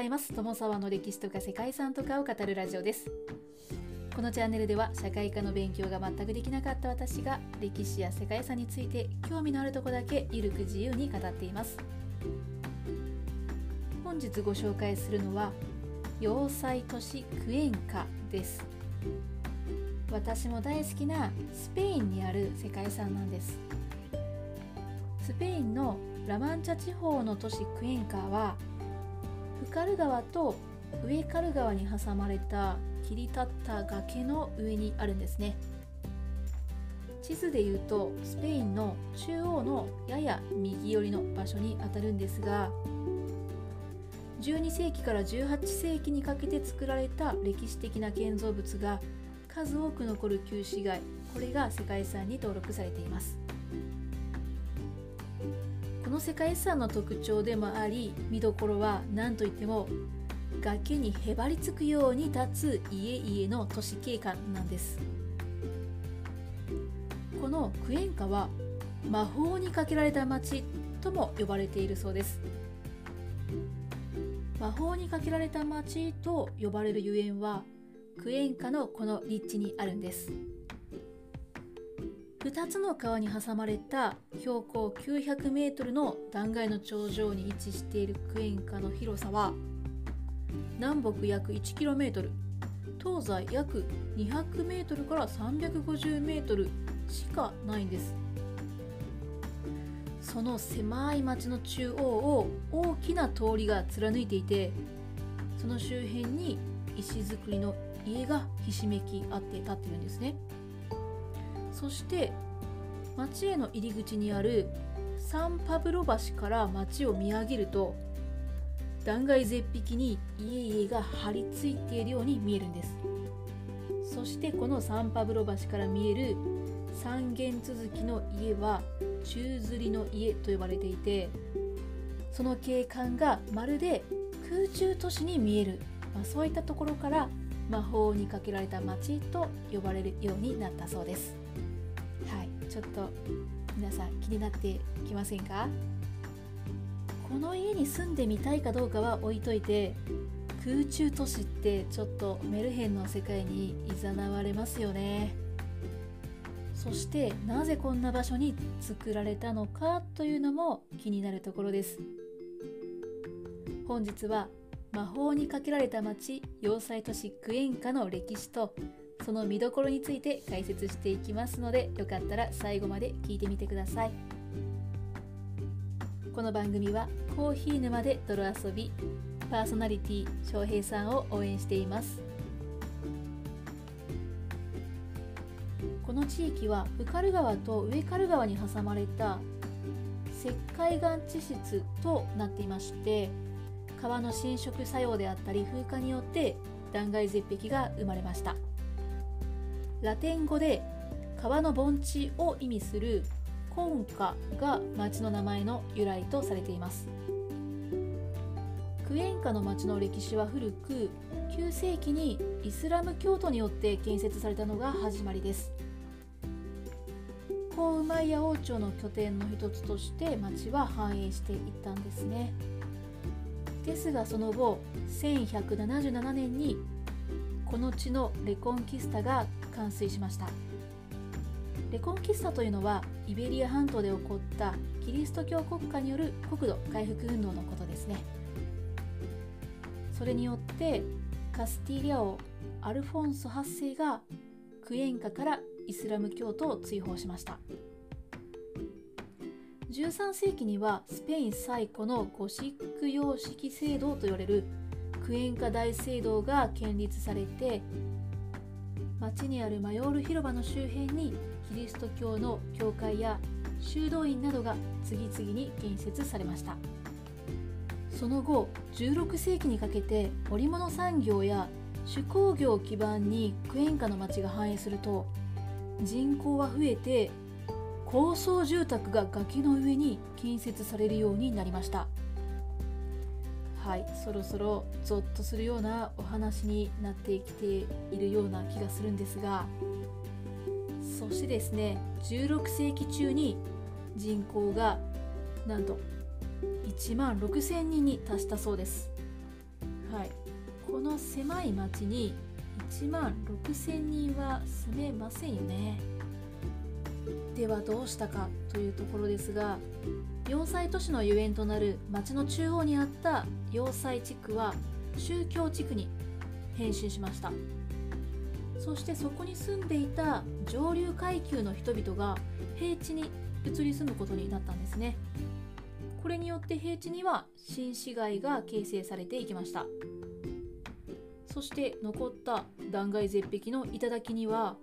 ざいます。友沢の歴史とか世界遺産とかを語るラジオです。このチャンネルでは社会科の勉強が全くできなかった私が歴史や世界遺産について興味のあるとこだけゆるく自由に語っています。本日ご紹介するのは要塞都市クエンカです。私も大好きなスペインにある世界遺産なんです。スペインのラマンチャ地方の都市クエンカはカル川とウエカル川に挟まれた切り立った崖の上にあるんですね。地図でいうとスペインの中央のやや右寄りの場所にあたるんですが12世紀から18世紀にかけて作られた歴史的な建造物が数多く残る旧市街これが世界遺産に登録されています。この世界遺産の特徴でもあり見どころは何といっても崖にへばりつくように立つ家々の都市景観なんです。このクエンカは魔法にかけられた町とも呼ばれているそうです。魔法にかけられた町と呼ばれるゆえんはクエンカのこの立地にあるんです。2つの川に挟まれた標高 900m の断崖の頂上に位置しているクエンカの広さは南北約 1km 東西約 200m から 350m しかないんです。その狭い町の中央を大きな通りが貫いていてその周辺に石造りの家がひしめき合って立ってるんですね。そして町への入り口にあるサンパブロ橋から町を見上げると断崖絶壁に家々が張り付いているように見えるんです。そしてこのサンパブロ橋から見える三軒続きの家は宙吊りの家と呼ばれていてその景観がまるで空中都市に見える、まあ、そういったところから魔法にかけられた町と呼ばれるようになったそうです。ちょっと皆さん気になってきませんか？この家に住んでみたいかどうかは置いといて空中都市ってちょっとメルヘンの世界に誘われますよね。そしてなぜこんな場所に作られたのかというのも気になるところです。本日は魔法にかけられた町要塞都市クエンカの歴史とその見どころについて解説していきますのでよかったら最後まで聞いてみてください。この番組はコーヒー沼で泥遊びパーソナリティ翔平さんを応援しています。この地域はウカル川と上カル川に挟まれた石灰岩地質となっていまして川の侵食作用であったり風化によって断崖絶壁が生まれました。ラテン語で川の盆地を意味するコンカが町の名前の由来とされています。クエンカの町の歴史は古く9世紀にイスラム教徒によって建設されたのが始まりです。コウマイヤ王朝の拠点の一つとして町は繁栄していったんですね。ですがその後1177年にこの地のレコンキスタが完遂しました。レコンキスタというのはイベリア半島で起こったキリスト教国家による国土回復運動のことですね。それによってカスティリャ王アルフォンソ8世がクエンカからイスラム教徒を追放しました。13世紀にはスペイン最古のゴシック様式聖堂と言われるクエンカ大聖堂が建立されて町にあるマヨール広場の周辺にキリスト教の教会や修道院などが次々に建設されました。その後16世紀にかけて織物産業や手工業を基盤にクエンカの町が繁栄すると人口は増えて高層住宅が崖の上に建設されるようになりました。はいそろそろゾッとするようなお話になってきているような気がするんですがそしてですね16世紀中に人口がなんと1万6000人に達したそうです。はい、この狭い町に1万6,000人は住めませんよね。ではどうしたかというところですが要塞都市のゆえんとなる町の中央にあった要塞地区は宗教地区に変身しました。そしてそこに住んでいた上流階級の人々が平地に移り住むことになったんですね。これによって平地には新市街が形成されていきました。そして残った断崖絶壁の頂には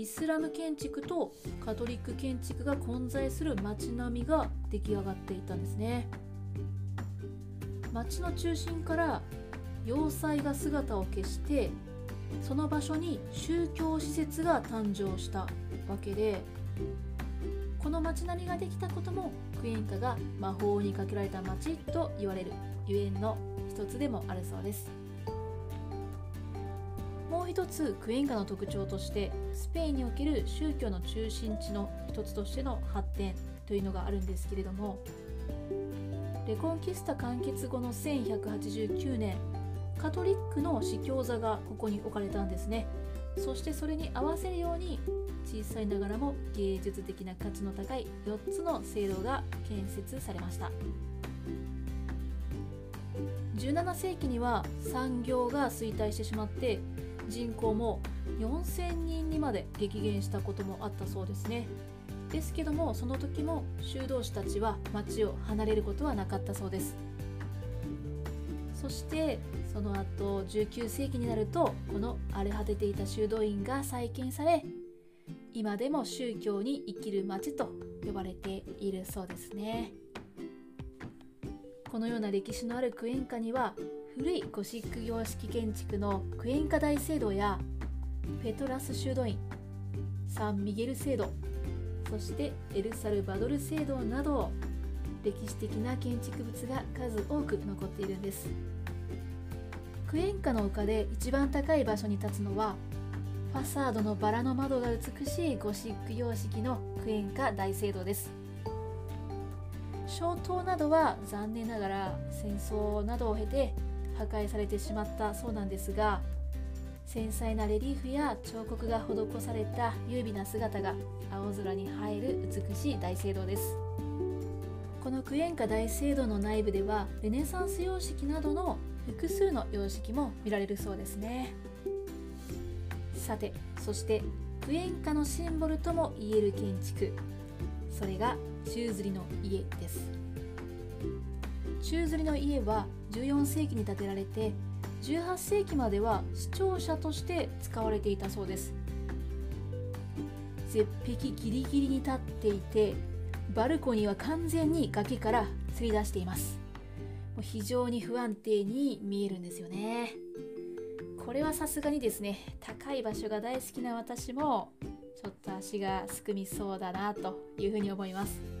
イスラム建築とカトリック建築が混在する街並みが出来上がっていたんですね。街の中心から要塞が姿を消してその場所に宗教施設が誕生したわけでこの街並みができたこともクエンカが魔法にかけられた街と言われるゆえんの一つでもあるそうです。一つクエンカの特徴としてスペインにおける宗教の中心地の一つとしての発展というのがあるんですけれどもレコンキスタ完結後の1189年カトリックの司教座がここに置かれたんですね。そしてそれに合わせるように小さいながらも芸術的な価値の高い4つの聖堂が建設されました。17世紀には産業が衰退してしまって人口も4000人にまで激減したこともあったそうですね。ですけどもその時も修道士たちは町を離れることはなかったそうです。そしてその後19世紀になるとこの荒れ果てていた修道院が再建され今でも宗教に生きる町と呼ばれているそうですね。このような歴史のあるクエンカには古いゴシック様式建築のクエンカ大聖堂やペトラス修道院サンミゲル聖堂そしてエルサルバドル聖堂など歴史的な建築物が数多く残っているんです。クエンカの丘で一番高い場所に立つのはファサードのバラの窓が美しいゴシック様式のクエンカ大聖堂です。小塔などは残念ながら戦争などを経て破壊されてしまったそうなんですが繊細なレリーフや彫刻が施された優美な姿が青空に映える美しい大聖堂です。このクエンカ大聖堂の内部ではルネサンス様式などの複数の様式も見られるそうですね。さてそしてクエンカのシンボルともいえる建築。それが宙吊りの家です。宙吊りの家は14世紀に建てられて18世紀までは視聴者として使われていたそうです。絶壁ギリギリに立っていてバルコニーは完全に崖から吊り出しています。もう非常に不安定に見えるんですよね。これはさすがにですね高い場所が大好きな私もちょっと足がすくみそうだなというふうに思います。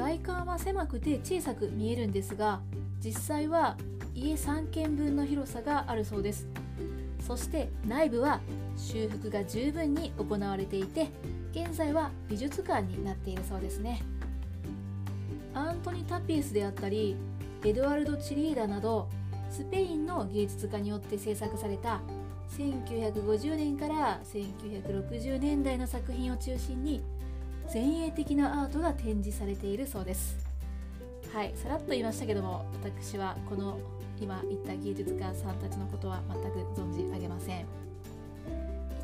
外観は狭くて小さく見えるんですが実際は家3軒分の広さがあるそうです。そして内部は修復が十分に行われていて現在は美術館になっているそうですね。アントニ・タピースであったりエドワルド・チリーダなどスペインの芸術家によって制作された1950年から1960年代の作品を中心に前衛的なアートが展示されているそうです。はいさらっと言いましたけども私はこの今言った芸術家さんたちのことは全く存じ上げません。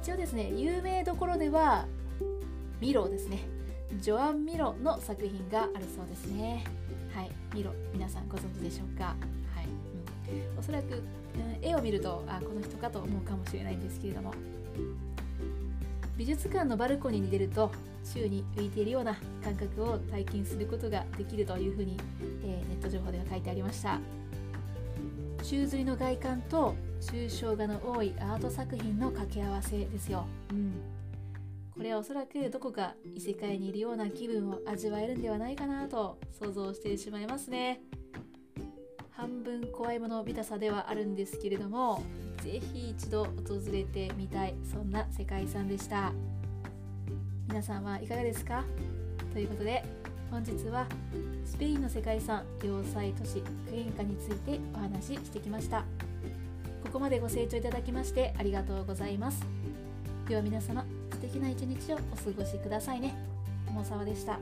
一応ですね有名どころではミロですね。ジョアン・ミロの作品があるそうですね。はいミロ皆さんご存知でしょうか？はい、うん、おそらく、うん、絵を見るとあこの人かと思うかもしれないんですけれども。美術館のバルコニーに出ると宙に浮いているような感覚を体験することができるというふうに、えー、ネット情報では書いてありました。宙吊りの外観と抽象画の多いアート作品の掛け合わせですよ、うん、これはおそらくどこか異世界にいるような気分を味わえるんではないかなと想像してしまいますね。半分怖いもの見たさではあるんですけれどもぜひ一度訪れてみたいそんな世界遺産でした。皆さんはいかがですか？ということで本日はスペインの世界遺産要塞都市クエンカについてお話ししてきました。ここまでご清聴いただきましてありがとうございます。では皆様素敵な一日をお過ごしくださいね。友沢でした。